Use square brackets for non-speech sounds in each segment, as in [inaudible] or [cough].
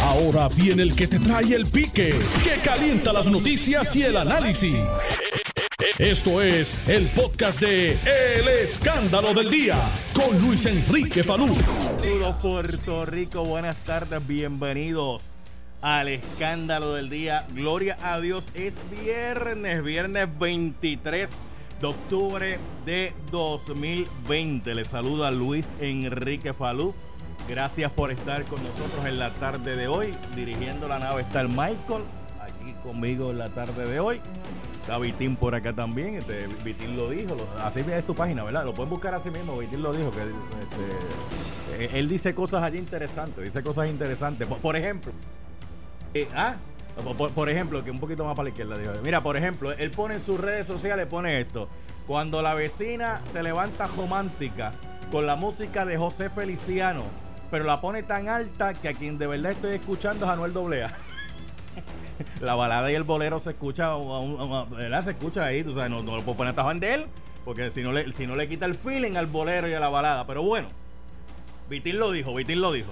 Ahora viene el que te trae el pique, que calienta las noticias y el análisis. Esto es el podcast de El Escándalo del Día con Luis Enrique Falú. Puerto Rico, buenas tardes, bienvenidos al Escándalo del Día. Gloria a Dios, es viernes, viernes 23 de octubre de 2020. Les saluda Luis Enrique Falú. Gracias por estar con nosotros en la tarde de hoy. Dirigiendo la nave está el Michael, aquí conmigo en la tarde de hoy. Está Vitín por acá también. Este, Vitín lo dijo. así es tu página, ¿verdad? Lo pueden buscar así mismo. Vitín lo dijo. que este, eh, Él dice cosas allí interesantes. Dice cosas interesantes. Por, ejemplo. Eh, ah, por, ejemplo, que un poquito más para la izquierda. Dijo. Mira, por ejemplo, él pone en sus redes sociales, pone esto. Cuando la vecina se levanta romántica con la música de José Feliciano pero la pone tan alta que a quien de verdad estoy escuchando es Anuel Doblea. [laughs] la balada y el bolero se escucha. Se escucha ahí, tú sabes, no, lo puedo poner hasta de él, porque si no, le, si no le quita el feeling al bolero y a la balada. Pero bueno, Vitín lo dijo, Vitín lo dijo.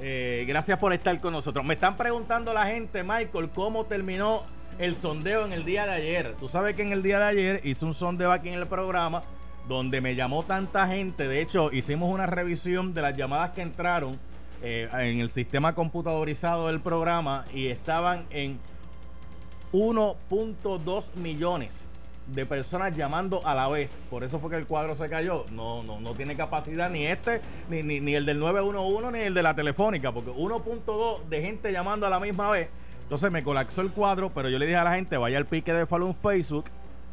Eh, gracias por estar con nosotros. Me están preguntando la gente, Michael, cómo terminó el sondeo en el día de ayer. Tú sabes que en el día de ayer hice un sondeo aquí en el programa donde me llamó tanta gente. De hecho, hicimos una revisión de las llamadas que entraron eh, en el sistema computadorizado del programa y estaban en 1.2 millones de personas llamando a la vez. Por eso fue que el cuadro se cayó. No, no, no tiene capacidad ni este, ni, ni, ni el del 911, ni el de la telefónica, porque 1.2 de gente llamando a la misma vez. Entonces me colapsó el cuadro, pero yo le dije a la gente, vaya al pique de Falun Facebook,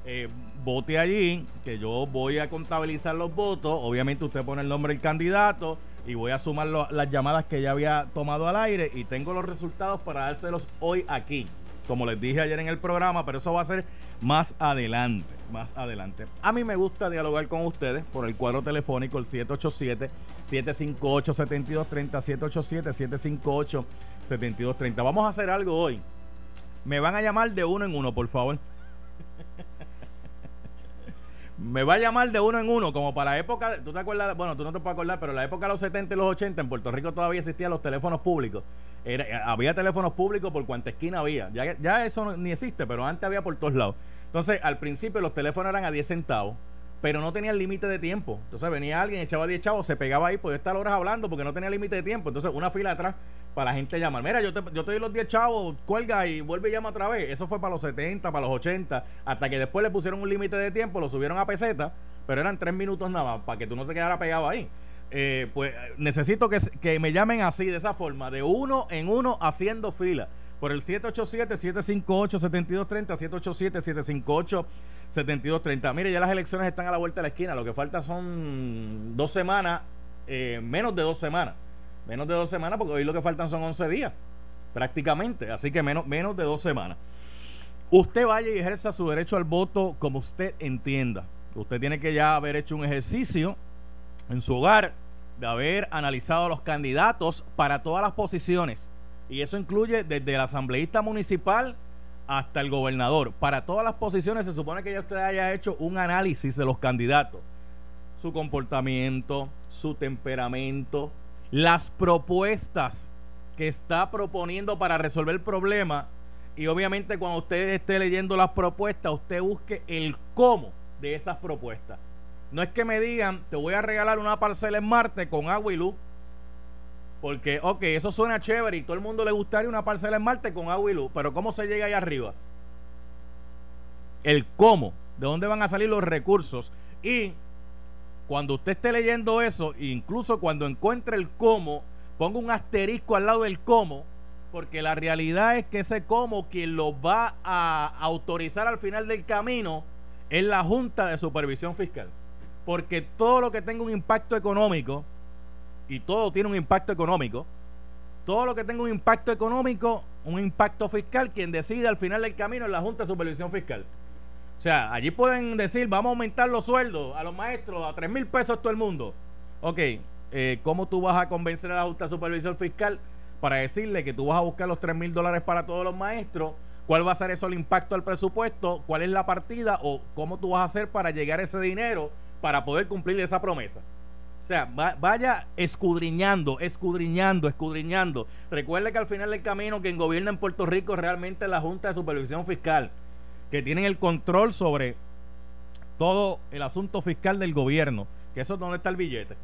eh, vote allí, que yo voy a contabilizar los votos. Obviamente usted pone el nombre del candidato y voy a sumar las llamadas que ya había tomado al aire y tengo los resultados para dárselos hoy aquí. Como les dije ayer en el programa, pero eso va a ser más adelante, más adelante. A mí me gusta dialogar con ustedes por el cuadro telefónico, el 787-758-7230, 787-758-7230. Vamos a hacer algo hoy. Me van a llamar de uno en uno, por favor. Me va a llamar de uno en uno, como para la época, tú te acuerdas, bueno, tú no te puedes acordar, pero la época de los 70 y los 80 en Puerto Rico todavía existían los teléfonos públicos. había teléfonos públicos por cuanta esquina había. Ya, eso ni existe, pero antes había por todos lados. Entonces, al principio los teléfonos eran a 10 centavos pero no tenía límite de tiempo. Entonces venía alguien, echaba 10 chavos, se pegaba ahí, podía estar horas hablando porque no tenía límite de tiempo. Entonces, una fila atrás para la gente llamar. Mira, yo te, yo te doy los 10 chavos, cuelga y vuelve y llama otra vez. Eso fue para los 70, para los 80, hasta que después le pusieron un límite de tiempo, lo subieron a peseta, pero eran 3 minutos nada más, para que tú no te quedaras pegado ahí. Eh, pues necesito que, que me llamen así, de esa forma, de uno en uno haciendo fila por el 787-758-7230, 787-758-7230. Mire, ya las elecciones están a la vuelta de la esquina, lo que falta son dos semanas, eh, menos de dos semanas. Menos de dos semanas, porque hoy lo que faltan son 11 días, prácticamente. Así que menos, menos de dos semanas. Usted vaya y ejerza su derecho al voto como usted entienda. Usted tiene que ya haber hecho un ejercicio en su hogar de haber analizado los candidatos para todas las posiciones y eso incluye desde el asambleísta municipal hasta el gobernador. Para todas las posiciones se supone que ya usted haya hecho un análisis de los candidatos. Su comportamiento, su temperamento, las propuestas que está proponiendo para resolver el problema. Y obviamente cuando usted esté leyendo las propuestas, usted busque el cómo de esas propuestas. No es que me digan, te voy a regalar una parcela en Marte con agua y luz porque, ok, eso suena chévere y todo el mundo le gustaría una parcela en Marte con agua y luz, pero ¿cómo se llega ahí arriba? El cómo, de dónde van a salir los recursos. Y cuando usted esté leyendo eso, incluso cuando encuentre el cómo, ponga un asterisco al lado del cómo, porque la realidad es que ese cómo, quien lo va a autorizar al final del camino, es la Junta de Supervisión Fiscal. Porque todo lo que tenga un impacto económico, y todo tiene un impacto económico, todo lo que tenga un impacto económico, un impacto fiscal, quien decide al final del camino es la Junta de Supervisión Fiscal. O sea, allí pueden decir, vamos a aumentar los sueldos a los maestros a 3 mil pesos todo el mundo. Ok, eh, ¿cómo tú vas a convencer a la Junta de Supervisión Fiscal para decirle que tú vas a buscar los 3 mil dólares para todos los maestros? ¿Cuál va a ser eso el impacto al presupuesto? ¿Cuál es la partida? ¿O cómo tú vas a hacer para llegar a ese dinero para poder cumplir esa promesa? O sea, vaya escudriñando, escudriñando, escudriñando. Recuerde que al final del camino quien gobierna en Puerto Rico realmente la Junta de Supervisión Fiscal, que tienen el control sobre todo el asunto fiscal del gobierno, que eso es donde está el billete.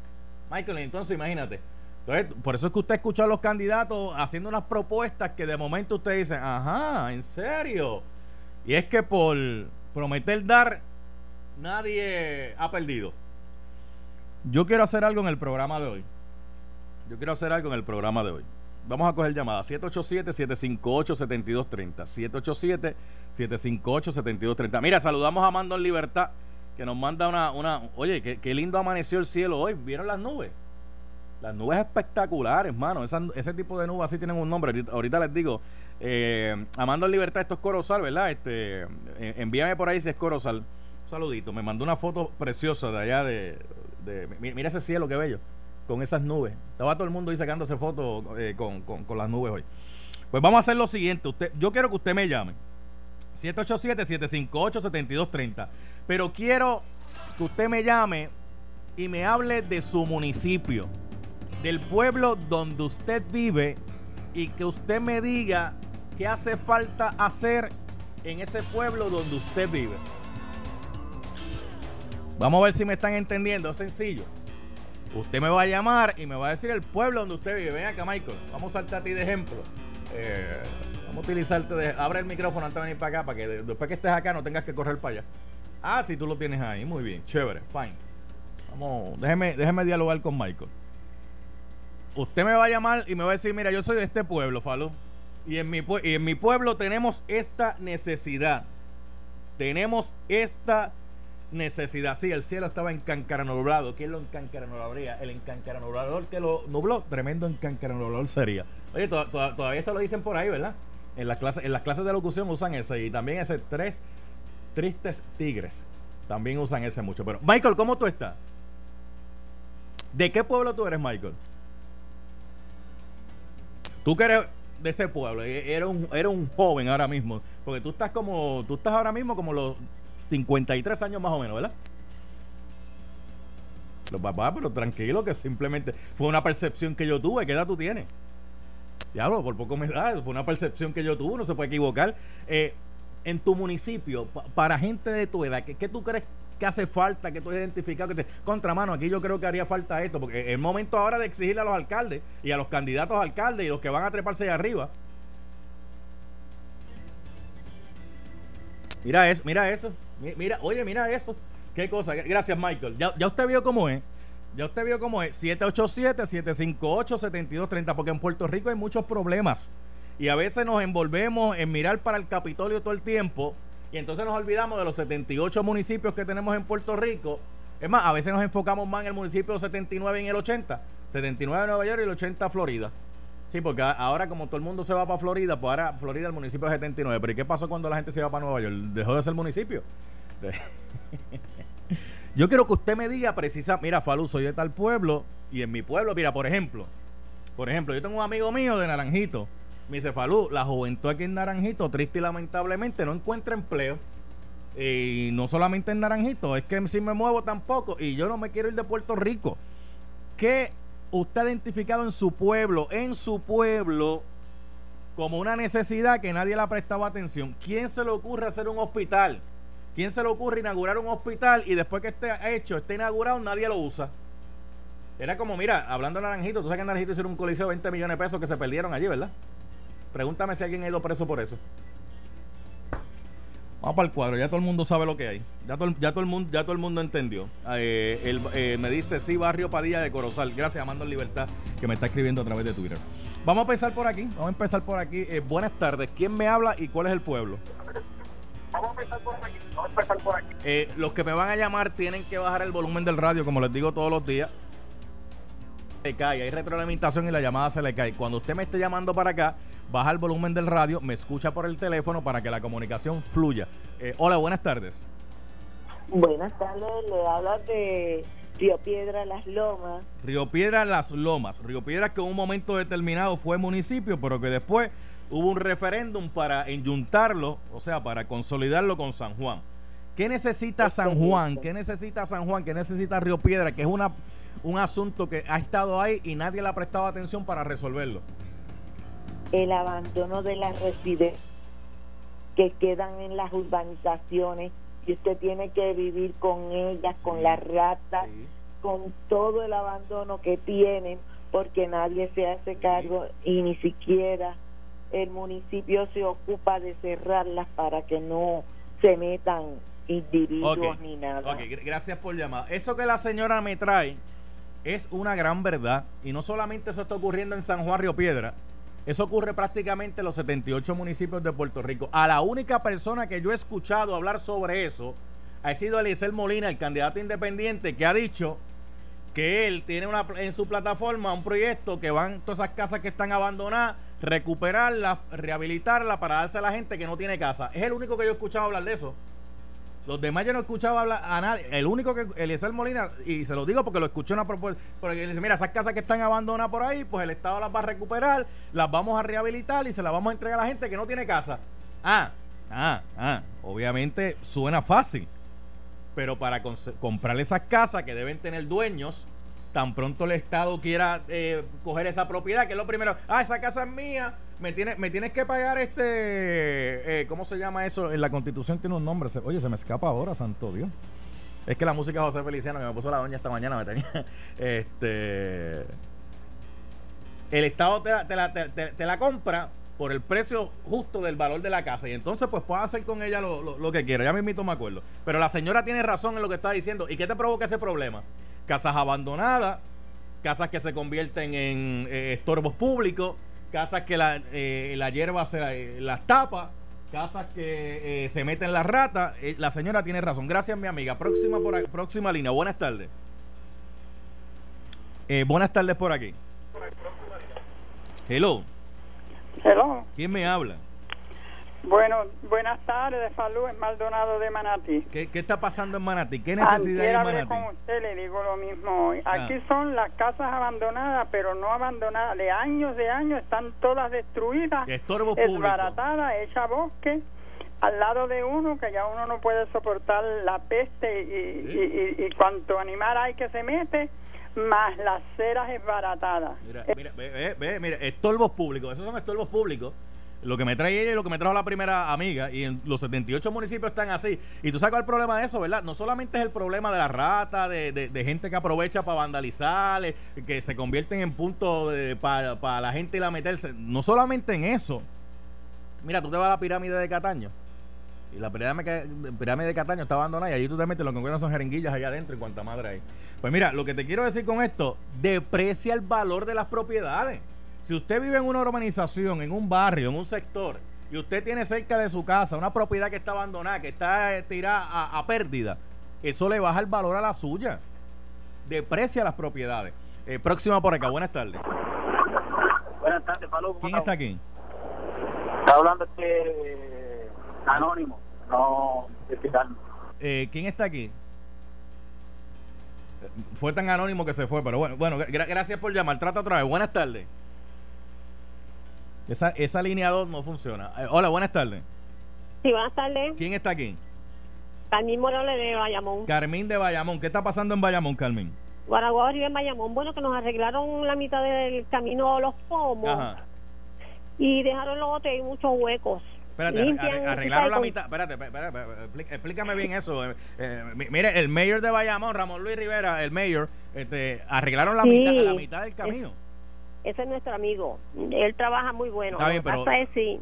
Michael, entonces imagínate. Entonces, por eso es que usted escucha a los candidatos haciendo unas propuestas que de momento usted dice, ajá, en serio. Y es que por prometer dar, nadie ha perdido. Yo quiero hacer algo en el programa de hoy. Yo quiero hacer algo en el programa de hoy. Vamos a coger llamada 787-758-7230. 787-758-7230. Mira, saludamos a Mando en Libertad, que nos manda una... una oye, qué, lindo amaneció el cielo hoy. ¿Vieron las nubes? Las nubes espectaculares, hermano. ese tipo de nubes así tienen un nombre. Ahorita, les digo, eh, Amando en Libertad, esto es Corozal, ¿verdad? Este, eh, envíame por ahí si es Corozal. Un saludito. Me mandó una foto preciosa de allá de, mira ese cielo, qué bello, con esas nubes. Estaba todo el mundo ahí sacándose fotos eh, con, las nubes hoy. Pues vamos a hacer lo siguiente. Usted, yo quiero que usted me llame. 787-758-7230. Pero quiero que usted me llame y me hable de su municipio, del pueblo donde usted vive y que usted me diga qué hace falta hacer en ese pueblo donde usted vive. Vamos a ver si me están entendiendo. Es sencillo. Usted me va a llamar y me va a decir el pueblo donde usted vive. Ven acá, Michael. Vamos a saltar a ti de ejemplo. Eh, vamos a utilizarte de. Abre el micrófono antes de venir para acá para que después que estés acá no tengas que correr para allá. Ah, si tú lo tienes ahí. Muy bien. Chévere. Fine. Vamos. Déjeme, déjeme dialogar con Michael. Usted me va a llamar y me va a decir: Mira, yo soy de este pueblo, Falo. Y en mi, y en mi pueblo tenemos esta necesidad. Tenemos esta necesidad. Sí, el cielo estaba encancaranublado. ¿Quién lo encancaranublaría? El encancaranublador que lo nubló. Tremendo encancaranublador sería. Oye, todavía se lo dicen por ahí, ¿verdad? En las clases, en las clases de locución usan ese. Y también ese tres tristes tigres. También usan ese mucho. Pero, Michael, ¿cómo tú estás? ¿De qué pueblo tú eres, Michael? Tú que eres de ese pueblo, e-, eres un, eres un joven ahora mismo. Porque tú estás como, tú estás ahora mismo como los 53 años más o menos, ¿verdad? Los papás, pero tranquilo, que simplemente fue una percepción que yo tuve. ¿Qué edad tú tienes? Diablo, por poco me da. Fue una percepción que yo tuve, no se puede equivocar. Eh, en tu municipio, para gente de tu edad, ¿qué, tú crees que hace falta que tú hayas identificado que te contramano aquí yo creo que haría falta esto porque es momento ahora de exigirle a los alcaldes y a los candidatos a alcaldes y los que van a treparse ahí arriba mira eso mira eso Mira, oye, mira eso. Qué cosa. Gracias, Michael. Ya, usted vio cómo es. Ya usted vio cómo es. 787-758-7230. Porque en Puerto Rico hay muchos problemas. Y a veces nos envolvemos en mirar para el Capitolio todo el tiempo. Y entonces nos olvidamos de los 78 municipios que tenemos en Puerto Rico. Es más, a veces nos enfocamos más en el municipio 79 y en el 80. 79 Nueva York y el 80 Florida. Sí, porque ahora como todo el mundo se va para Florida, pues ahora Florida el municipio es 79. Pero ¿y qué pasó cuando la gente se va para Nueva York? ¿Dejó de ser municipio? [laughs] Yo quiero que usted me diga precisa, mira, Falú, soy de tal pueblo y en mi pueblo, mira, por ejemplo, por ejemplo, yo tengo un amigo mío de Naranjito. Me dice, Falú, la juventud aquí en Naranjito, triste y lamentablemente, no encuentra empleo. Y no solamente en Naranjito, es que si me muevo tampoco y yo no me quiero ir de Puerto Rico. ¿Qué usted ha identificado en su pueblo, en su pueblo, como una necesidad que nadie le ha prestado atención? ¿Quién se le ocurre hacer un hospital? ¿Quién se le ocurre inaugurar un hospital y después que esté hecho, esté inaugurado, nadie lo usa? Era como, mira, hablando de Naranjito, tú sabes que Naranjito hicieron un coliseo de 20 millones de pesos que se perdieron allí, ¿verdad? Pregúntame si alguien ha ido preso por eso. Vamos para el cuadro, ya todo el mundo sabe lo que hay. Ya todo, ya todo, el, mundo, ya todo el mundo entendió. Eh, eh, me dice, sí, Barrio Padilla de Corozal. Gracias, Amando en Libertad, que me está escribiendo a través de Twitter. Vamos a empezar por aquí. Vamos a empezar por aquí. Eh, buenas tardes. ¿Quién me habla y cuál es el pueblo? Vamos a empezar por aquí. Vamos a empezar por aquí. Eh, los que me van a llamar tienen que bajar el volumen del radio, como les digo todos los días. Se cae, hay retroalimentación y la llamada se le cae. Cuando usted me esté llamando para acá, baja el volumen del radio, me escucha por el teléfono para que la comunicación fluya. Eh, hola, buenas tardes. Buenas tardes, le habla de Río Piedra Las Lomas. Río Piedra Las Lomas. Río Piedra que en un momento determinado fue municipio, pero que después hubo un referéndum para enyuntarlo, o sea, para consolidarlo con San Juan. ¿Qué necesita San Juan? ¿Qué necesita San Juan? ¿Qué necesita Río Piedra? Que es una, un asunto que ha estado ahí y nadie le ha prestado atención para resolverlo? El abandono de las residencias que quedan en las urbanizaciones y usted tiene que vivir con ellas, con las ratas, con todo el abandono que tienen, porque nadie se hace cargo y ni siquiera el municipio se ocupa de cerrarlas para que no se metan individuos ni nada. Ok, gracias por llamar. Eso que la señora me trae es una gran verdad y no solamente eso está ocurriendo en San Juan Río Piedra, eso ocurre prácticamente en los 78 municipios de Puerto Rico. A la única persona que yo he escuchado hablar sobre eso ha sido Eliezer Molina, el candidato independiente, que ha dicho que él tiene una, en su plataforma un proyecto que van todas esas casas que están abandonadas, recuperarlas, rehabilitarlas para darse a la gente que no tiene casa. Es el único que yo he escuchado hablar de eso. Los demás yo no he escuchado hablar a nadie. El único que, Eliezer Molina, y se lo digo porque lo escuché una propuesta, porque dice, mira, esas casas que están abandonadas por ahí, pues el Estado las va a recuperar, las vamos a rehabilitar y se las vamos a entregar a la gente que no tiene casa. Ah, ah, ah, obviamente suena fácil, pero para comprar esas casas que deben tener dueños, tan pronto el Estado quiera eh, coger esa propiedad, que es lo primero, ah, esa casa es mía, me tienes, me tienes que pagar este, eh, ¿cómo se llama eso? En la constitución tiene un nombre. Oye, se me escapa ahora, santo Dios. Es que la música de José Feliciano que me puso la doña esta mañana me tenía. [laughs] Este. El Estado te la, te, la, compra por el precio justo del valor de la casa. Y entonces, pues puedes hacer con ella lo, que quiera. Ya mismo me acuerdo. Pero la señora tiene razón en lo que está diciendo. ¿Y qué te provoca ese problema? Casas abandonadas, casas que se convierten en eh, estorbos públicos casas que la, eh, la hierba se eh, las tapa, casas que se meten las ratas. la señora tiene razón. Gracias, mi amiga. Próxima, por próxima línea. Buenas tardes. buenas tardes por aquí. Hello. Hello. ¿Quién me habla? Bueno, buenas tardes, salud, es Maldonado de Manatí. ¿Qué, está pasando en Manatí? ¿Qué necesidad hay en Manatí? con usted, le digo lo mismo. Aquí ah. son las casas abandonadas, pero no abandonadas. De años, de años, están todas destruidas. Estorbo Desbaratadas, hecha bosque al lado de uno que ya uno no puede soportar la peste y, y, cuanto animal hay que se mete más las ceras esbaratadas. Mira, mira, ve, ve, mira, estorbos públicos, esos son estorbos públicos lo que me trae ella y lo que me trajo la primera amiga. Y en los 78 municipios están así. Y tú sabes el problema de eso, ¿verdad? No solamente es el problema de la rata, de, gente que aprovecha para vandalizar, eh, que se convierten en punto para la gente ir a meterse. No solamente en eso. Mira, tú te vas a la pirámide de Cataño. Y la pirámide, de Cataño está abandonada y allí tú te metes, lo que encuentras son jeringuillas allá adentro y cuánta madre hay. Pues mira, lo que te quiero decir con esto, deprecia el valor de las propiedades. Si usted vive en una urbanización, en un barrio, en un sector, y usted tiene cerca de su casa una propiedad que está abandonada, que está eh, tirada a, pérdida, eso le baja el valor a la suya. Deprecia las propiedades. Eh, próxima por acá, buenas tardes. Buenas tardes, Pablo. ¿Quién está aquí? Está hablando este anónimo, no eh, ¿Quién está aquí? Fue tan anónimo que se fue, pero bueno, bueno, gracias por llamar. Trata otra vez. Buenas tardes. Esa, esa línea 2 no funciona. Eh, hola, buenas tardes. Sí, buenas tardes. ¿Quién está aquí? Carmín Morales de Bayamón. Carmín de Bayamón. ¿Qué está pasando en Bayamón, Carmín? Guaraguao arriba en Bayamón. Bueno, que nos arreglaron la mitad del camino los pomos. Ajá. Y dejaron los otros y muchos huecos. Espérate, arreglaron la mitad. Espérate, espérate, explícame bien eso. Eh, eh, mire, el mayor de Bayamón, Ramón Luis Rivera, el mayor, este, arreglaron la, mitad, la mitad del camino ese es nuestro amigo. Él trabaja muy bueno. Está bien, pero... es, sí,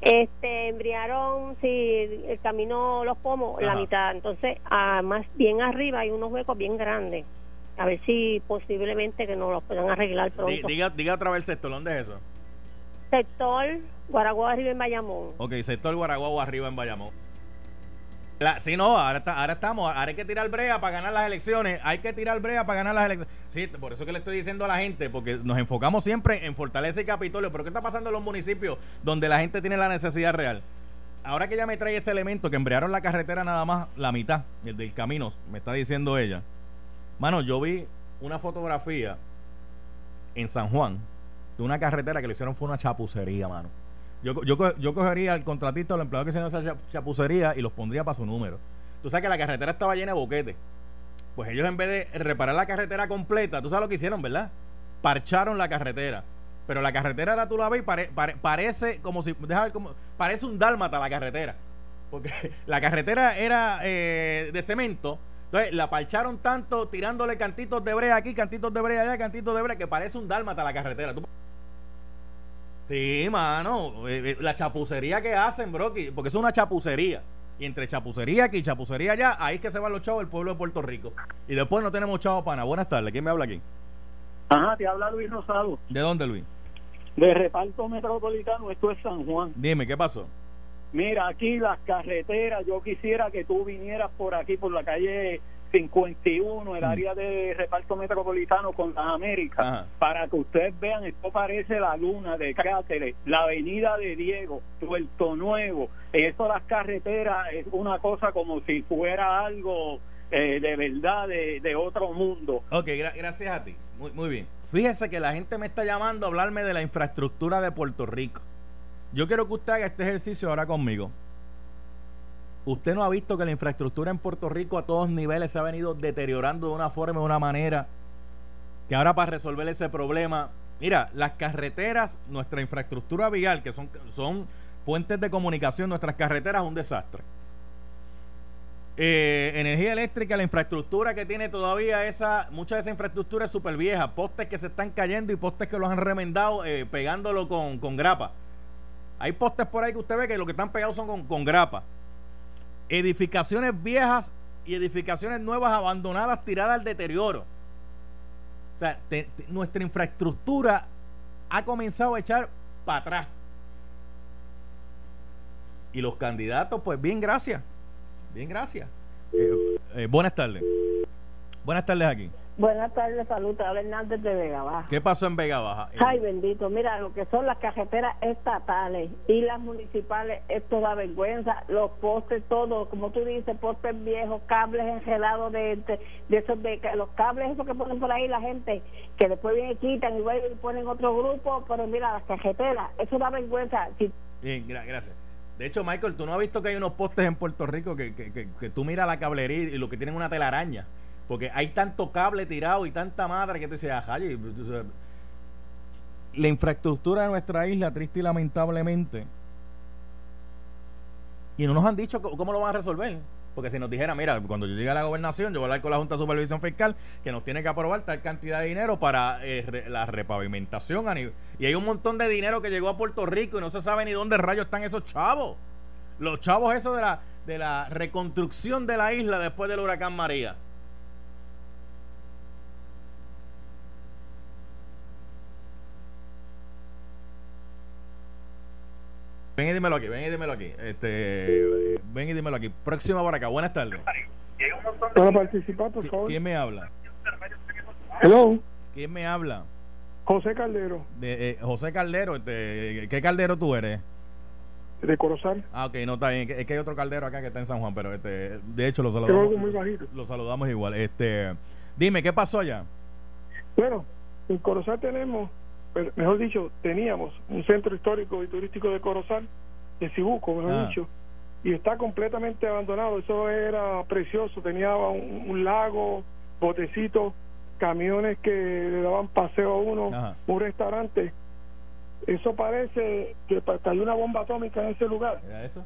este, embriaron, sí, el camino Los Pomos, la mitad. Entonces, más bien arriba hay unos huecos bien grandes. A ver si posiblemente que nos los puedan arreglar pronto. Diga, diga otra vez el sector, ¿dónde es eso? Sector Guaraguao arriba en Bayamón. Ok, sector Guaraguao arriba en Bayamón. La, sí, no, ahora, ahora estamos, ahora hay que tirar brea para ganar las elecciones, hay que tirar brea para ganar las elecciones. Sí, por eso que le estoy diciendo a la gente, porque nos enfocamos siempre en fortalecer y Capitolio, pero ¿qué está pasando en los municipios donde la gente tiene la necesidad real? Ahora que ya me trae ese elemento, que embriaron la carretera nada más la mitad, el del camino, me está diciendo ella. Mano, yo vi una fotografía en San Juan de una carretera que le hicieron fue una chapucería, mano. Yo, yo, yo cogería al contratista o al empleado que se esa chapucería y los pondría para su número. Tú sabes que la carretera estaba llena de boquetes. Pues ellos en vez de reparar la carretera completa, tú sabes lo que hicieron, ¿verdad? Parcharon la carretera. Pero la carretera ahora tú la ves parece como si, deja ver como, parece un dálmata la carretera. Porque [laughs] la carretera era eh, de cemento. Entonces la parcharon tanto tirándole cantitos de brea aquí, cantitos de brea allá, cantitos de brea, que parece un dálmata la carretera. Sí, mano. Eh, eh, la chapucería que hacen, bro, porque es una chapucería. Y entre chapucería aquí y chapucería allá, ahí es que se van los chavos del pueblo de Puerto Rico. Y después no tenemos chavos para nada. Buenas tardes. ¿Quién me habla aquí? Ajá, te habla Luis Rosado. ¿De dónde, Luis? De reparto metropolitano, esto es San Juan. Dime, ¿qué pasó? Mira, aquí las carreteras, yo quisiera que tú vinieras por aquí, por la calle 51, el mm. área de reparto metropolitano con las Américas, para que ustedes vean, esto parece la luna de cráteres, la avenida de Diego, Puerto Nuevo, eso las carreteras es una cosa como si fuera algo eh, de verdad de, otro mundo. Ok, gracias a ti, muy, muy bien. Fíjese que la gente me está llamando a hablarme de la infraestructura de Puerto Rico. Yo quiero que usted haga este ejercicio ahora conmigo. Usted no ha visto que la infraestructura en Puerto Rico a todos niveles se ha venido deteriorando de una forma, de una manera, que ahora para resolver ese problema, mira, las carreteras, nuestra infraestructura vial, que son, son puentes de comunicación, nuestras carreteras, un desastre. Eh, energía eléctrica, la infraestructura que tiene todavía esa, mucha de esa infraestructura es súper vieja, postes que se están cayendo y postes que los han remendado eh, pegándolo con, con grapa. Hay postes por ahí que usted ve que lo que están pegados son con, grapa. Edificaciones viejas y edificaciones nuevas abandonadas, tiradas al deterioro. O sea, nuestra infraestructura ha comenzado a echar para atrás. Y los candidatos, pues bien, gracias. Bien, gracias. Eh, eh, buenas tardes. Buenas tardes aquí. Buenas tardes, salud. Habla Hernández de Vega Baja. ¿Qué pasó en Vega Baja? Ay, bendito. Mira, lo que son las carreteras estatales y las municipales, esto da vergüenza. Los postes, todo, como tú dices, postes viejos, cables engelados de, de, esos, de los cables esos que ponen por ahí la gente, que después vienen y quitan y, y ponen otro grupo. Pero mira, las carreteras, eso da vergüenza. Bien, gracias. De hecho, Michael, tú no has visto que hay unos postes en Puerto Rico que, que, que, que tú miras la cablería y lo que tienen una telaraña. Porque hay tanto cable tirado y tanta madre que tú dices, ajá, la infraestructura de nuestra isla, triste y lamentablemente, y no nos han dicho cómo lo van a resolver. Porque si nos dijera, mira, cuando yo llegue a la gobernación, yo voy a hablar con la Junta de Supervisión Fiscal que nos tiene que aprobar tal cantidad de dinero para eh, la repavimentación. Y hay un montón de dinero que llegó a Puerto Rico y no se sabe ni dónde rayos están esos chavos. Los chavos esos de la, de la reconstrucción de la isla después del huracán María. Ven y dímelo aquí, ven y dímelo aquí. Este, ven y dímelo aquí. Próxima por acá. Buenas tardes. ¿Puedo participar, por favor? ¿Quién me habla? Hello. ¿Quién me habla? José Caldero. De, eh, José Caldero, este, ¿qué caldero tú eres? De Corozal. Ah, ok, no está bien. Es que hay otro caldero acá que está en San Juan, pero este, de hecho lo saludamos. Muy bajito. Lo saludamos igual. Este, dime, ¿qué pasó allá? Bueno, en Corozal tenemos mejor dicho, teníamos un centro histórico y turístico de Corozal, de Cibuco, mejor ah. dicho, y está completamente abandonado. Eso era precioso, tenía un, lago, botecitos, camiones que le daban paseo a uno, un restaurante. Eso parece que cayó una bomba atómica en ese lugar. eso?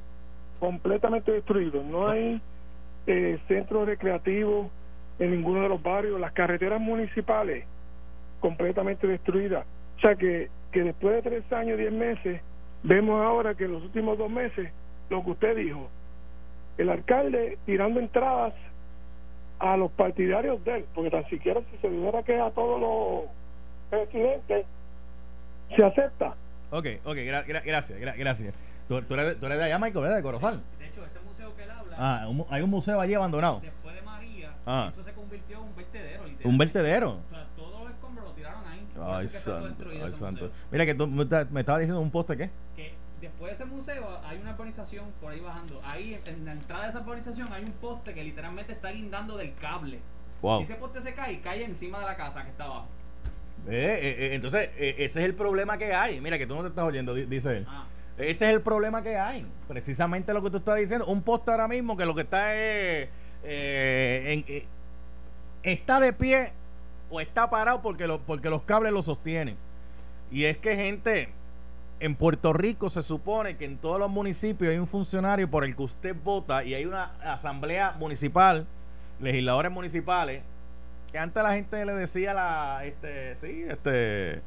Completamente destruido. No hay eh, centros recreativos en ninguno de los barrios. Las carreteras municipales completamente destruidas. O sea que, que después de tres años, diez meses, vemos ahora que en los últimos dos meses, lo que usted dijo, el alcalde tirando entradas a los partidarios de él, porque tan siquiera si se dijera que a todos los presidentes se acepta. Ok, ok, gracias, gracias. ¿Tú, eres, tú, eres, de allá, Michael, ¿verdad? De Corozal. De hecho, ese museo que él habla. Ah, hay un museo allí abandonado. Después de María, ah. eso se convirtió en un vertedero. ¿Un vertedero? Ay, santo, ay, santo. Mira que tú me, estabas diciendo un poste, ¿qué? Que después de ese museo hay una urbanización por ahí bajando. Ahí en la entrada de esa urbanización hay un poste que literalmente está guindando del cable. Wow. ese poste se cae, cae encima de la casa que está abajo. Eh, eh, eh entonces, eh, ese es el problema que hay. Mira que tú no te estás oyendo, dice él. Ah. Ese es el problema que hay. Precisamente lo que tú estás diciendo. Un poste ahora mismo que lo que está es. en, está de pie o está parado porque, lo, porque los cables lo sostienen. Y es que gente, en Puerto Rico se supone que en todos los municipios hay un funcionario por el que usted vota y hay una asamblea municipal, legisladores municipales, que antes la gente le decía la, este, sí, este,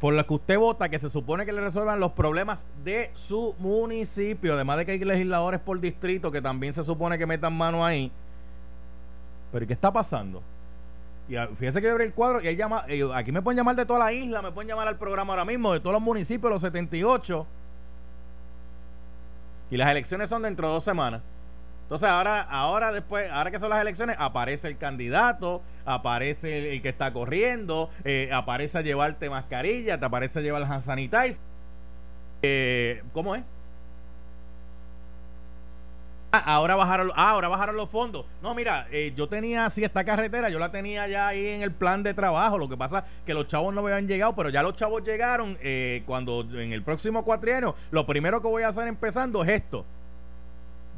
por la que usted vota, que se supone que le resuelvan los problemas de su municipio, además de que hay legisladores por distrito que también se supone que metan mano ahí. Pero ¿qué está pasando? Y fíjense que yo abrí el cuadro y hay llama, aquí me pueden llamar de toda la isla, me pueden llamar al programa ahora mismo, de todos los municipios, los 78. Y las elecciones son dentro de dos semanas. Entonces ahora, ahora después, ahora que son las elecciones, aparece el candidato, aparece el, que está corriendo, eh, aparece a llevarte mascarilla, te aparece a llevar hand sanitizer. Eh, ¿Cómo es? Ahora bajaron, ah, ahora bajaron los fondos. No, mira, eh, yo tenía así esta carretera, yo la tenía ya ahí en el plan de trabajo. Lo que pasa que los chavos no me habían llegado, pero ya los chavos llegaron eh, cuando en el próximo cuatrienio. Lo primero que voy a hacer empezando es esto.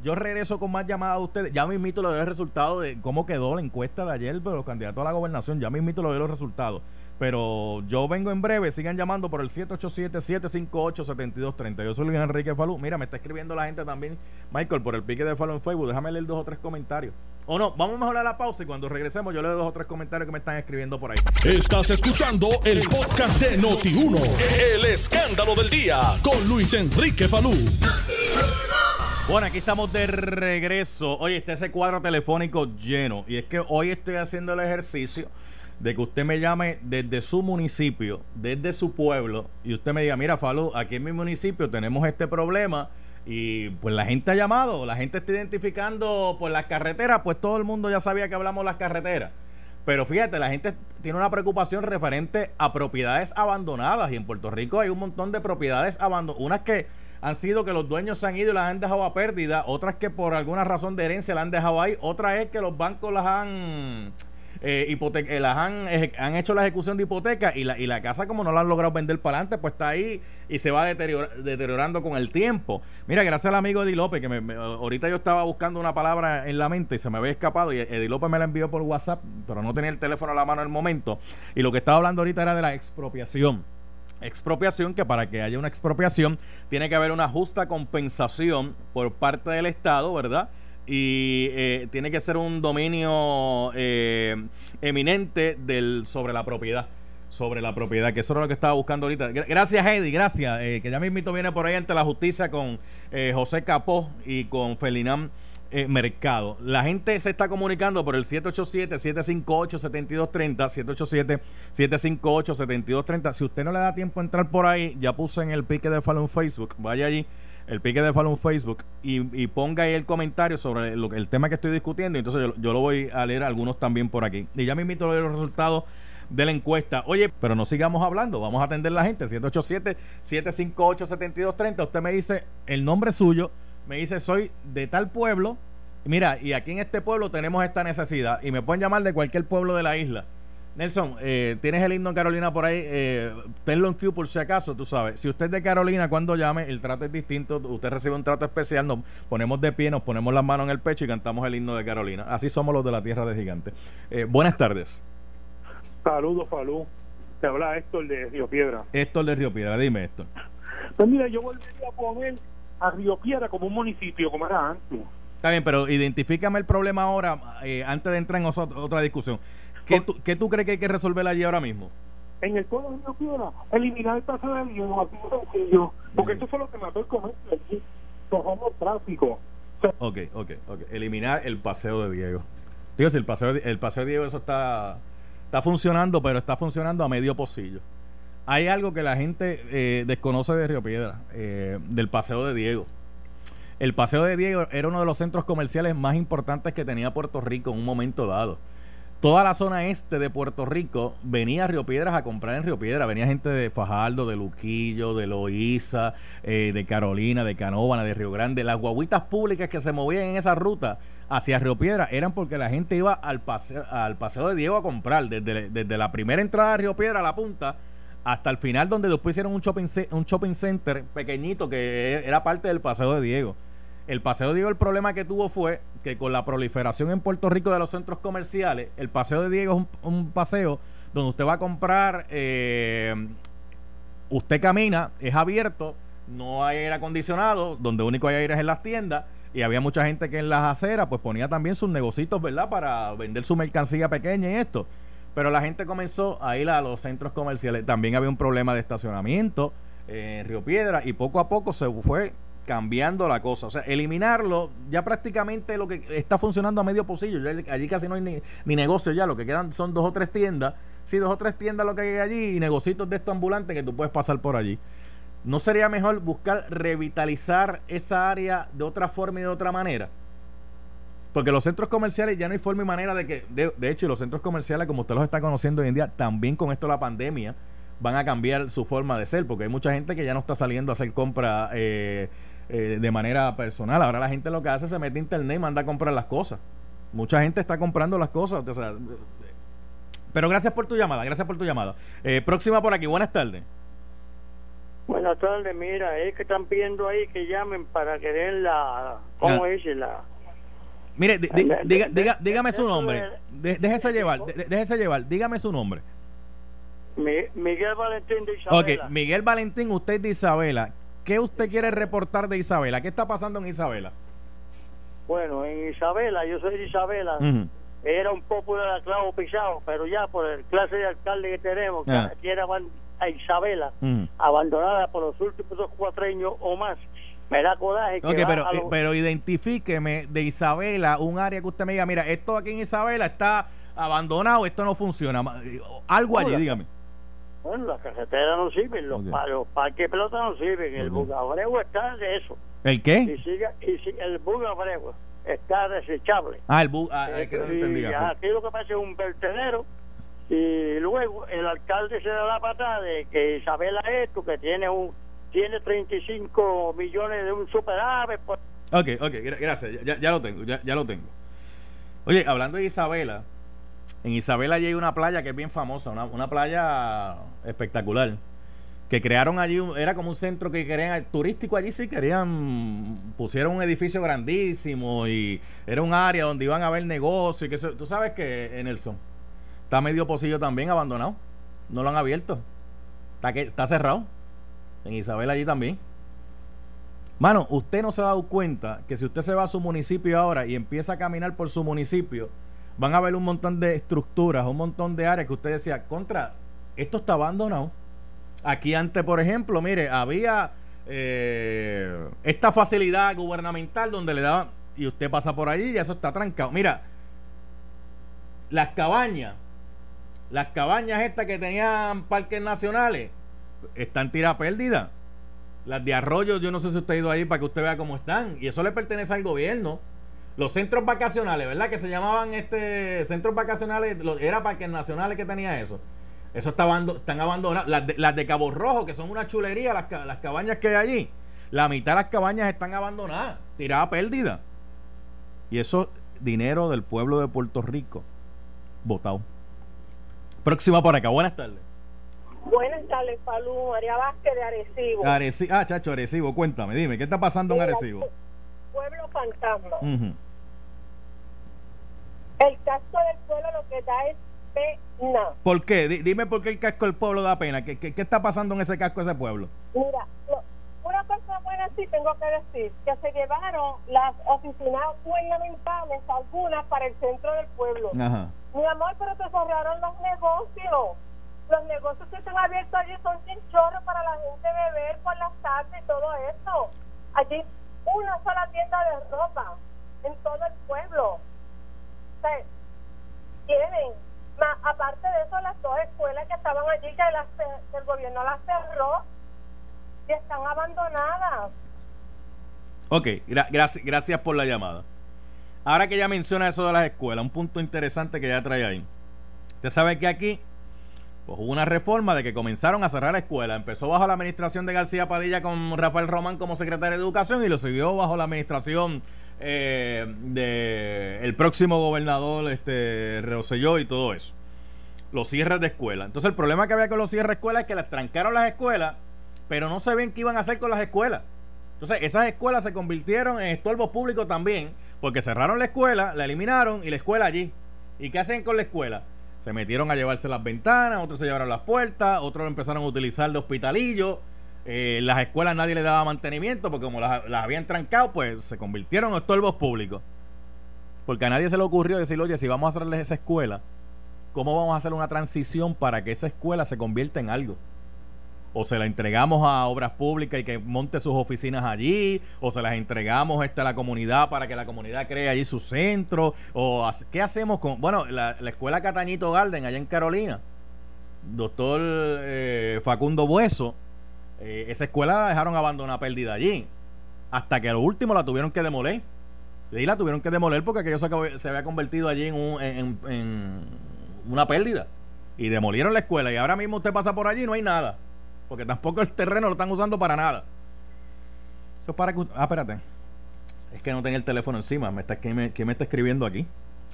Yo regreso con más llamadas a ustedes. Ya me invito lo doy el resultado de cómo quedó la encuesta de ayer de los candidatos a la gobernación. Ya me invito lo doy los resultados. Pero yo vengo en breve, sigan llamando por el 787-758-7230. Yo soy Luis Enrique Falú. Mira, me está escribiendo la gente también, Michael, por el pique de Falú en Facebook. Déjame leer dos o tres comentarios. O no, vamos a mejorar la pausa y cuando regresemos yo leo dos o tres comentarios que me están escribiendo por ahí. Estás escuchando el podcast de Noti1. El escándalo del día con Luis Enrique Falú. Bueno, aquí estamos de regreso. Oye, está ese cuadro telefónico lleno. Y es que hoy estoy haciendo el ejercicio de que usted me llame desde su municipio, desde su pueblo, y usted me diga, mira, Falú, aquí en mi municipio tenemos este problema, y pues la gente ha llamado, la gente está identificando por las carreteras, pues todo el mundo ya sabía que hablamos las carreteras. Pero fíjate, la gente tiene una preocupación referente a propiedades abandonadas, y en Puerto Rico hay un montón de propiedades abandonadas, unas que han sido que los dueños se han ido y las han dejado a pérdida, otras que por alguna razón de herencia las han dejado ahí, otra es que los bancos las han eh, eh, las han, han hecho la ejecución de hipoteca y la, y la casa como no la han logrado vender para adelante, pues está ahí y se va deteriorando con el tiempo. Mira, gracias al amigo Eddie López, que me, ahorita yo estaba buscando una palabra en la mente y se me había escapado y Eddie López me la envió por WhatsApp, pero no tenía el teléfono a la mano en el momento. Y lo que estaba hablando ahorita era de la expropiación expropiación, que para que haya una expropiación tiene que haber una justa compensación por parte del Estado, ¿verdad? y eh, tiene que ser un dominio eh, eminente del, sobre la propiedad. Sobre la propiedad, que eso era lo que estaba buscando ahorita. Gracias, Eddie, gracias. Eh, que ya mismito viene por ahí ante la justicia con José Capó y con Felinán Mercado. La gente se está comunicando por el 787-758-7230. 787-758-7230. Si usted no le da tiempo a entrar por ahí, ya puse en el pique de Fallon Facebook. Vaya allí el pique de Falun Facebook y, ponga ahí el comentario sobre lo, el tema que estoy discutiendo. Entonces yo, lo voy a leer algunos también por aquí. Y ya me invito a ver los resultados de la encuesta. Oye, pero no sigamos hablando, vamos a atender la gente. 787-758-7230. Usted me dice el nombre suyo, me dice soy de tal pueblo. Mira, y aquí en este pueblo tenemos esta necesidad. Y me pueden llamar de cualquier pueblo de la isla. Nelson, eh, tienes el himno en Carolina por ahí. Eh, tenlo en Q por si acaso, tú sabes. Si usted es de Carolina, cuando llame, el trato es distinto. Usted recibe un trato especial. Nos ponemos de pie, nos ponemos las manos en el pecho y cantamos el himno de Carolina. Así somos los de la tierra de gigantes. Eh, buenas tardes. Saludos, Falú. Te habla Héctor de Río Piedra. Héctor de Río Piedra, dime esto. Pues mira, yo volvería a poner a Río Piedra como un municipio, como era antes. Está bien, pero identifícame el problema ahora, eh, antes de entrar en otra discusión. ¿Qué tú, ¿Qué tú crees que hay que resolver allí ahora mismo? En el pueblo de Río Piedra, eliminar el paso de Diego, así sencillo, porque eso fue lo que mató el comercio allí, el tráfico. ok, ok, ok. Eliminar el paseo de Diego. Digo, si el paseo, el paseo de Diego, eso está, está funcionando, pero está funcionando a medio pocillo. Hay algo que la gente eh, desconoce de Río Piedra, eh, del paseo de Diego. El paseo de Diego era uno de los centros comerciales más importantes que tenía Puerto Rico en un momento dado toda la zona este de Puerto Rico venía a Río Piedras a comprar en Río Piedra. Venía gente de Fajardo, de Luquillo, de Loíza, eh, de Carolina, de Canóvana, de Río Grande. Las guaguitas públicas que se movían en esa ruta hacia Río Piedra eran porque la gente iba al paseo, al paseo de Diego a comprar. Desde, desde la primera entrada de Río Piedra a la punta hasta el final donde después hicieron un shopping, un shopping center pequeñito que era parte del paseo de Diego. El Paseo de Diego, el problema que tuvo fue que con la proliferación en Puerto Rico de los centros comerciales, el Paseo de Diego es un, paseo donde usted va a comprar, eh, usted camina, es abierto, no hay aire acondicionado, donde único hay aire es en las tiendas y había mucha gente que en las aceras pues ponía también sus negocios, ¿verdad? Para vender su mercancía pequeña y esto. Pero la gente comenzó a ir a los centros comerciales. También había un problema de estacionamiento en Río Piedra y poco a poco se fue cambiando la cosa. O sea, eliminarlo, ya prácticamente lo que está funcionando a medio pocillo. allí casi no hay ni, ni, negocio ya. Lo que quedan son dos o tres tiendas. Sí, dos o tres tiendas lo que hay allí y negocios de estos ambulantes que tú puedes pasar por allí. ¿No sería mejor buscar revitalizar esa área de otra forma y de otra manera? Porque los centros comerciales ya no hay forma y manera de que, de, hecho, los centros comerciales, como usted los está conociendo hoy en día, también con esto de la pandemia, van a cambiar su forma de ser, porque hay mucha gente que ya no está saliendo a hacer compra eh, eh, de manera personal. Ahora la gente lo que hace es se mete a internet y manda a comprar las cosas. Mucha gente está comprando las cosas. pero gracias por tu llamada, gracias por tu llamada. Eh, próxima por aquí, buenas tardes. Buenas tardes, mira, es que están pidiendo ahí que llamen para querer la, ¿cómo ah. dice? La... Mire, diga, dígame su nombre. déjese llevar, déjese llevar, dígame su nombre. Miguel Valentín de Isabela. Ok, Miguel Valentín, usted de Isabela. ¿Qué usted quiere reportar de Isabela? ¿Qué está pasando en Isabela? Bueno, en Isabela, yo soy de Isabela. Era un poco de clavo pisado, pero ya por el clase de alcalde que tenemos, que ah a Isabela, abandonada por los últimos dos cuatro años o más. Me da coraje. que pero, eh, pero identifíqueme de Isabela un área que usted me diga, mira, esto aquí en Isabela está abandonado, esto no funciona. Eh, algo allí, dígame. Bueno, las carreteras no sirven, los, parques de pelota no sirven, el bugabrego está de eso. ¿El qué? Y, siga, y si, el bugabrego está desechable. Ah, el bug, ah, que no entendía. Aquí lo que pasa es un vertedero y luego el alcalde se da la patada de que Isabela esto, que tiene un tiene 35 millones de un superávit. Pues. Ok, ok, gracias, ya, ya lo tengo, ya, ya, lo tengo. Oye, hablando de Isabela, en Isabela hay una playa que es bien famosa, una, una playa espectacular que crearon allí, era como un centro que querían, turístico allí sí querían, pusieron un edificio grandísimo y era un área donde iban a haber negocios y que tú sabes que en el son Está medio pocillo también abandonado. No lo han abierto. Está, que, está cerrado. En Isabel allí también. Mano, usted no se ha dado cuenta que si usted se va a su municipio ahora y empieza a caminar por su municipio, van a ver un montón de estructuras, un montón de áreas que usted decía, contra, esto está abandonado. Aquí antes, por ejemplo, mire, había eh, esta facilidad gubernamental donde le daban, y usted pasa por allí y eso está trancado. Mira, las cabañas las cabañas estas que tenían parques nacionales están tiradas pérdidas. Las de arroyo, yo no sé si usted ha ido ahí para que usted vea cómo están. Y eso le pertenece al gobierno. Los centros vacacionales, ¿verdad? Que se llamaban este centros vacacionales, era parques nacionales que tenía eso. Eso está están abandonadas. Las de, Cabo Rojo, que son una chulería, las, las cabañas que hay allí. La mitad de las cabañas están abandonadas, tiradas pérdida. Y eso, dinero del pueblo de Puerto Rico, votado. Próxima por acá, buenas tardes. Buenas tardes, Palú, María Vázquez de Arecibo. ah, chacho, Arecibo, cuéntame, dime, ¿qué está pasando en Arecibo? Pueblo fantasma. El casco del pueblo lo que da es pena. ¿Por qué? dime por qué el casco del pueblo da pena. ¿Qué, qué, está pasando en ese casco de ese pueblo? Mira, una cosa buena sí tengo que decir, que se llevaron las oficinas gubernamentales, algunas para el centro del pueblo. Ajá. Mi amor, pero te cerraron los negocios. Los negocios que están abiertos allí son sin chorro para la gente beber por las tardes y todo eso. Allí una sola tienda de ropa en todo el pueblo. O tienen, aparte de eso, las dos escuelas que estaban allí, que, las, el gobierno las cerró y están abandonadas. Ok, gracias, gracias por la llamada. Ahora que ya menciona eso de las escuelas, un punto interesante que ya trae ahí. Usted sabe que aquí pues, hubo una reforma de que comenzaron a cerrar escuelas. Empezó bajo la administración de García Padilla con Rafael Román como secretario de Educación y lo siguió bajo la administración eh, de próximo gobernador este Reoselló y todo eso. Los cierres de escuelas. Entonces el problema que había con los cierres de escuelas es que las trancaron las escuelas, pero no sabían qué iban a hacer con las escuelas. Entonces, esas escuelas se convirtieron en estorbos públicos también, porque cerraron la escuela, la eliminaron y la escuela allí. ¿Y qué hacen con la escuela? Se metieron a llevarse las ventanas, otros se llevaron las puertas, otros empezaron a utilizar de hospitalillo. Eh, las escuelas nadie le daba mantenimiento porque como las, habían trancado, pues se convirtieron en estorbos públicos. Porque a nadie se le ocurrió decir, oye, si vamos a hacerles esa escuela, ¿cómo vamos a hacer una transición para que esa escuela se convierta en algo? O se la entregamos a obras públicas y que monte sus oficinas allí, o se las entregamos este, a la comunidad para que la comunidad cree allí su centro, o qué hacemos con, bueno, la, escuela Catañito Garden allá en Carolina, doctor eh, Facundo Bueso, eh, esa escuela la dejaron abandonada perdida allí, hasta que lo último la tuvieron que demoler. Sí, la tuvieron que demoler porque aquello se, se había convertido allí en, un, en una pérdida. Y demolieron la escuela y ahora mismo usted pasa por allí y no hay nada. Porque tampoco el terreno lo están usando para nada. Eso es para que. Ah, espérate. Es que no tenía el teléfono encima. Me está, ¿quién, me, me está escribiendo aquí?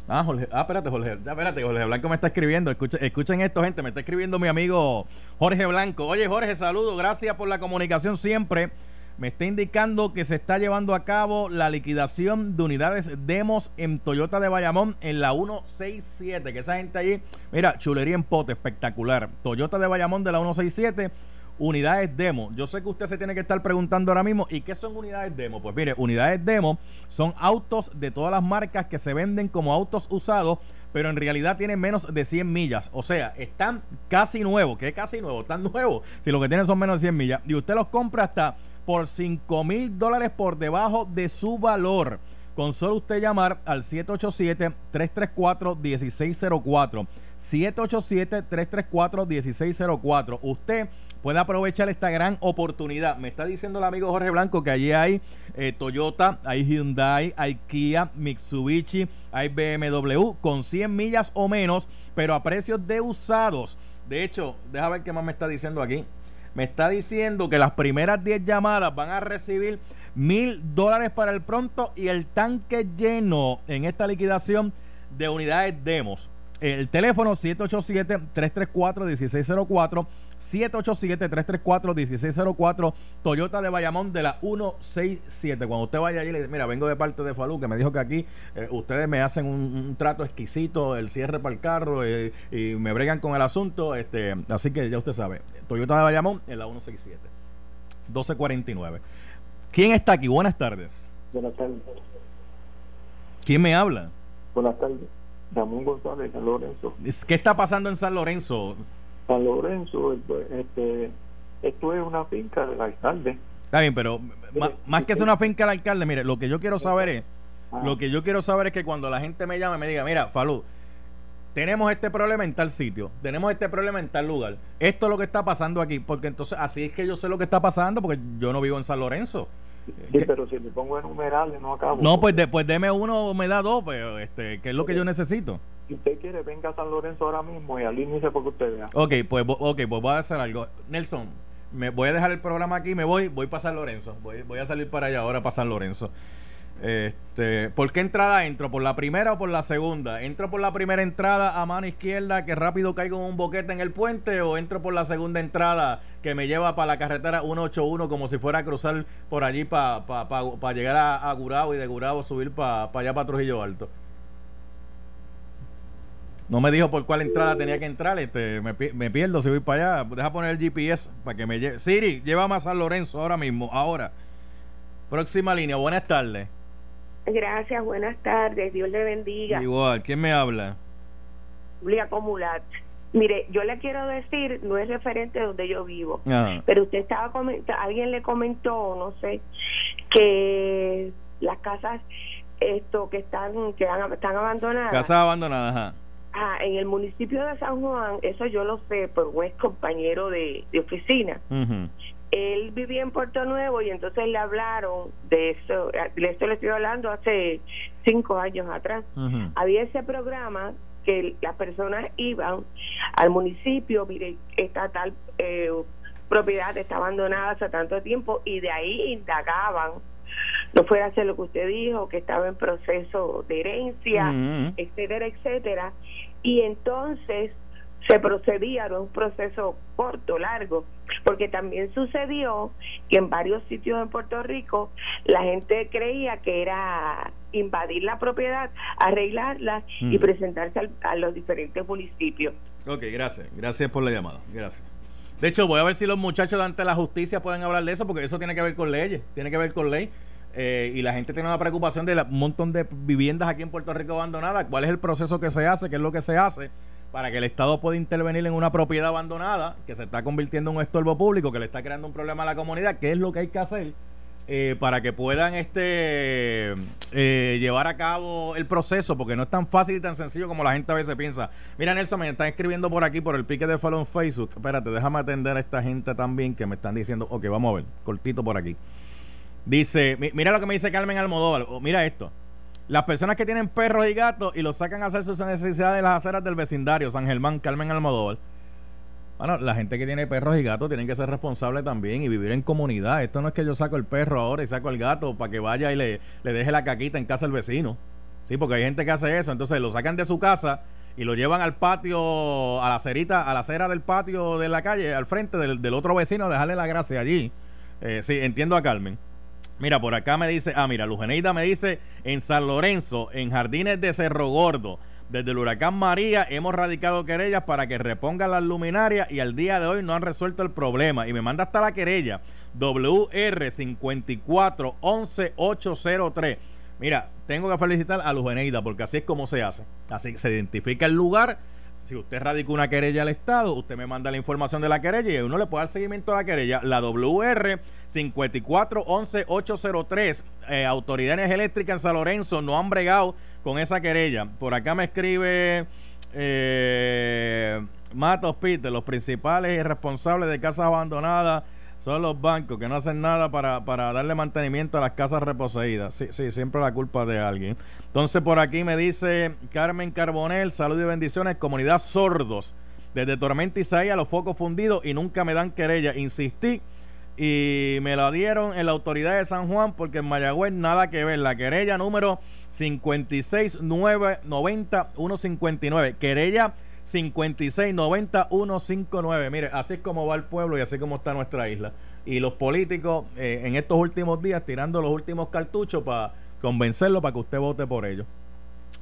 Ah, Jorge. Ah, espérate, Jorge. espérate, Jorge Blanco me está escribiendo. Escuchen, escuchen esto, gente. Me está escribiendo mi amigo Jorge Blanco. Oye, Jorge, saludo. Gracias por la comunicación siempre. Me está indicando que se está llevando a cabo la liquidación de unidades demos en Toyota de Bayamón en la 167. Que esa gente allí, mira, chulería en pote, espectacular. Toyota de Bayamón de la 167 unidades demo. Yo sé que usted se tiene que estar preguntando ahora mismo, ¿y qué son unidades demo? Pues mire, unidades demo son autos de todas las marcas que se venden como autos usados, pero en realidad tienen menos de 100 millas. O sea, están casi nuevos. ¿Qué casi nuevos? Están nuevos. Si lo que tienen son menos de 100 millas. Y usted los compra hasta por 5 mil dólares por debajo de su valor. Con solo usted llamar al 787-334-1604. 787-334-1604. Usted puede aprovechar esta gran oportunidad. Me está diciendo el amigo Jorge Blanco que allí hay eh, Toyota, hay Hyundai, hay Kia, Mitsubishi, hay BMW con 100 millas o menos, pero a precios de usados. De hecho, déjame ver qué más me está diciendo aquí. Me está diciendo que las primeras 10 llamadas van a recibir mil dólares para el pronto y el tanque lleno en esta liquidación de unidades demos. El teléfono 787-334-1604. 787-334-1604. Toyota de Bayamón de la 167. Cuando usted vaya allí, le dice, mira, vengo de parte de Falú, que me dijo que aquí eh, ustedes me hacen un, trato exquisito, el cierre para el carro eh, y me bregan con el asunto. este Así que ya usted sabe. Toyota de Bayamón en la 167. 1249. ¿Quién está aquí? Buenas tardes. Buenas tardes. ¿Quién me habla? Buenas tardes. Ramón González, San Lorenzo. ¿Qué está pasando en San Lorenzo? San Lorenzo, este, esto es una finca del alcalde. Está bien, pero más, que es una finca del alcalde, mire, lo que yo quiero saber es, ah. lo que yo quiero saber es que cuando la gente me llame me diga, mira, Falú, tenemos este problema en tal sitio, tenemos este problema en tal lugar, esto es lo que está pasando aquí, porque entonces así es que yo sé lo que está pasando, porque yo no vivo en San Lorenzo. Sí, pero si me pongo enumerarle no acabo. No, pues después deme uno o me da dos, pero este, ¿qué es lo que yo necesito? Si usted quiere, venga a San Lorenzo ahora mismo y alíñese porque usted vea. Ok, pues, okay, pues voy a hacer algo. Nelson, me voy a dejar el programa aquí, me voy, voy para San Lorenzo. Voy, voy a salir para allá ahora para San Lorenzo. Este, ¿Por qué entrada entro? ¿Por la primera o por la segunda? ¿Entro por la primera entrada a mano izquierda que rápido caigo en un boquete en el puente o entro por la segunda entrada que me lleva para la carretera 181 como si fuera a cruzar por allí para pa, llegar a, a, Gurabo y de Gurabo subir para allá para Trujillo Alto? No me dijo por cuál entrada tenía que entrar, este, me, me pierdo si voy para allá. Deja poner el GPS para que me lleve. Siri, llévame a San Lorenzo ahora mismo, ahora. Próxima línea, buenas tardes. Gracias, buenas tardes. Dios le bendiga. Igual, ¿quién me habla? Julia Comulat. Mire, yo le quiero decir, no es referente a donde yo vivo, pero usted estaba comentando, alguien le comentó, no sé, que las casas esto que están que están abandonadas. Casas abandonadas, ajá. Ah, en el municipio de San Juan, eso yo lo sé por un ex compañero de, oficina él vivía en Puerto Nuevo y entonces le hablaron de eso, de esto le estoy hablando hace cinco años atrás. Había ese programa que las personas iban al municipio, mire, esta tal eh, propiedad está abandonada hace tanto tiempo y de ahí indagaban no fuera a hacer lo que usted dijo, que estaba en proceso de herencia, etcétera, etcétera. Y entonces se procedía, era un proceso corto, largo, porque también sucedió que en varios sitios en Puerto Rico la gente creía que era invadir la propiedad, arreglarla y mm. presentarse a los diferentes municipios. Ok, gracias, gracias por la llamada, gracias. De hecho, voy a ver si los muchachos ante la justicia pueden hablar de eso, porque eso tiene que ver con leyes, tiene que ver con ley. Eh, y la gente tiene una preocupación de un montón de viviendas aquí en Puerto Rico abandonadas. ¿Cuál es el proceso que se hace? ¿Qué es lo que se hace? Para que el Estado pueda intervenir en una propiedad abandonada que se está convirtiendo en un estorbo público, que le está creando un problema a la comunidad, ¿qué es lo que hay que hacer eh, para que puedan este eh, llevar a cabo el proceso? Porque no es tan fácil y tan sencillo como la gente a veces piensa. Mira, Nelson, me están escribiendo por aquí, por el pique de follow en Facebook. Espérate, déjame atender a esta gente también que me están diciendo, ok, vamos a ver, cortito por aquí. Dice, mira lo que me dice Carmen Almodóvar, mira esto. Las personas que tienen perros y gatos y los sacan a hacer sus necesidades en las aceras del vecindario, San Germán, Carmen Almodóvar. Bueno, la gente que tiene perros y gatos tienen que ser responsables también y vivir en comunidad. Esto no es que yo saco el perro ahora y saco el gato para que vaya y le, deje la caquita en casa al vecino. Sí, porque hay gente que hace eso. Entonces lo sacan de su casa y lo llevan al patio, a la cerita, a la acera del patio de la calle, al frente del, otro vecino, dejarle la gracia allí. Eh, sí, entiendo a Carmen. Mira, por acá me dice, ah, mira, Lujeneida me dice, en San Lorenzo, en Jardines de Cerro Gordo, desde el huracán María hemos radicado querellas para que repongan las luminarias y al día de hoy no han resuelto el problema. Y me manda hasta la querella WR 5411803. Mira, tengo que felicitar a Lujeneida porque así es como se hace. Así se identifica el lugar si usted radicó una querella al Estado, usted me manda la información de la querella y uno le puede dar seguimiento a la querella. La WR 5411803, eh, Autoridades Eléctricas en San Lorenzo, no han bregado con esa querella. Por acá me escribe eh, Matos Peter, los principales responsables de casas abandonadas son los bancos que no hacen nada para, darle mantenimiento a las casas reposeídas. Sí, sí, siempre la culpa de alguien. Entonces por aquí me dice Carmen Carbonel, salud y bendiciones, comunidad sordos. Desde Tormenta Isaías, los focos fundidos y nunca me dan querella. Insistí y me la dieron en la autoridad de San Juan porque en Mayagüez nada que ver. La querella número 56990 Querella 569159. Mire, así es como va el pueblo y así como está nuestra isla. Y los políticos eh, en estos últimos días tirando los últimos cartuchos para convencerlo para que usted vote por ellos.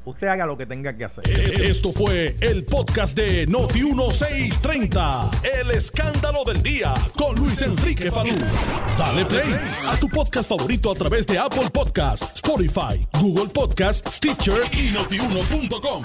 Usted haga lo que tenga que hacer. Eh, esto fue el podcast de Noti 1630. El escándalo del día con Luis Enrique Falú. Dale play a tu podcast favorito a través de Apple Podcasts, Spotify, Google Podcasts, Stitcher y notiuno.com.